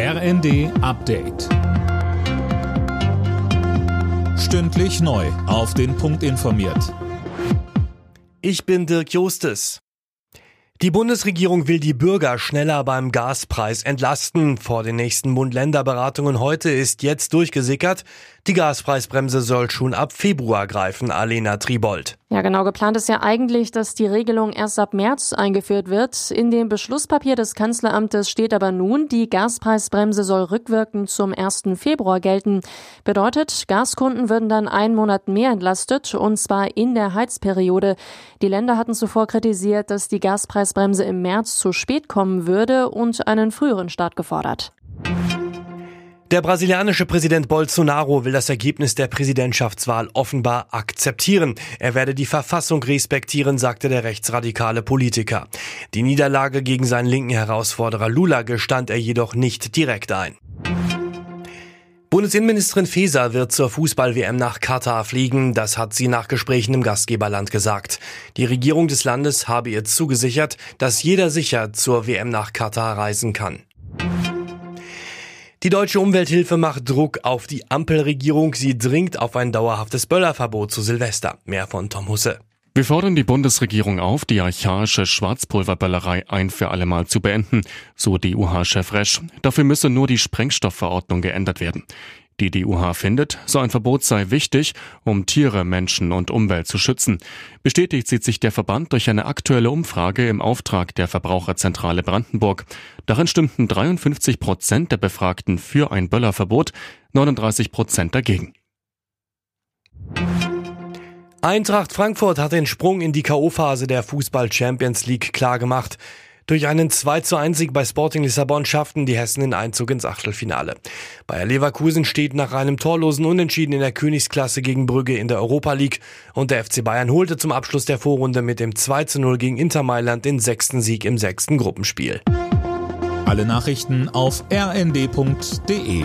RND Update. Stündlich neu. Auf den Punkt informiert. Ich bin Dirk Jostes. Die Bundesregierung will die Bürger schneller beim Gaspreis entlasten. Vor den nächsten Bund-Länder-Beratungen heute ist jetzt durchgesickert. Die Gaspreisbremse soll schon ab Februar greifen, Alena Tribold. Ja, genau. Geplant ist ja eigentlich, dass die Regelung erst ab März eingeführt wird. In dem Beschlusspapier des Kanzleramtes steht aber nun, die Gaspreisbremse soll rückwirkend zum 1. Februar gelten. Bedeutet, Gaskunden würden dann einen Monat mehr entlastet, und zwar in der Heizperiode. Die Länder hatten zuvor kritisiert, dass die Gaspreisbremse im März zu spät kommen würde und einen früheren Start gefordert. Der brasilianische Präsident Bolsonaro will das Ergebnis der Präsidentschaftswahl offenbar akzeptieren. Er werde die Verfassung respektieren, sagte der rechtsradikale Politiker. Die Niederlage gegen seinen linken Herausforderer Lula gestand er jedoch nicht direkt ein. Bundesinnenministerin Faeser wird zur Fußball-WM nach Katar fliegen. Das hat sie nach Gesprächen im Gastgeberland gesagt. Die Regierung des Landes habe ihr zugesichert, dass jeder sicher zur WM nach Katar reisen kann. Die deutsche Umwelthilfe macht Druck auf die Ampelregierung. Sie dringt auf ein dauerhaftes Böllerverbot zu Silvester. Mehr von Tom Husse. Wir fordern die Bundesregierung auf, die archaische Schwarzpulverböllerei ein für allemal zu beenden, so DUH-Chef Resch. Dafür müsse nur die Sprengstoffverordnung geändert werden. Die DUH findet, so ein Verbot sei wichtig, um Tiere, Menschen und Umwelt zu schützen. Bestätigt sieht sich der Verband durch eine aktuelle Umfrage im Auftrag der Verbraucherzentrale Brandenburg. Darin stimmten 53 Prozent der Befragten für ein Böllerverbot, 39 Prozent dagegen. Eintracht Frankfurt hat den Sprung in die K.O.-Phase der Fußball Champions League klargemacht. Durch einen 2 zu 1 Sieg bei Sporting Lissabon schafften die Hessen den Einzug ins Achtelfinale. Bayer Leverkusen steht nach einem torlosen Unentschieden in der Königsklasse gegen Brügge in der Europa League und der FC Bayern holte zum Abschluss der Vorrunde mit dem 2 zu 0 gegen Inter Mailand den sechsten Sieg im sechsten Gruppenspiel. Alle Nachrichten auf rnd.de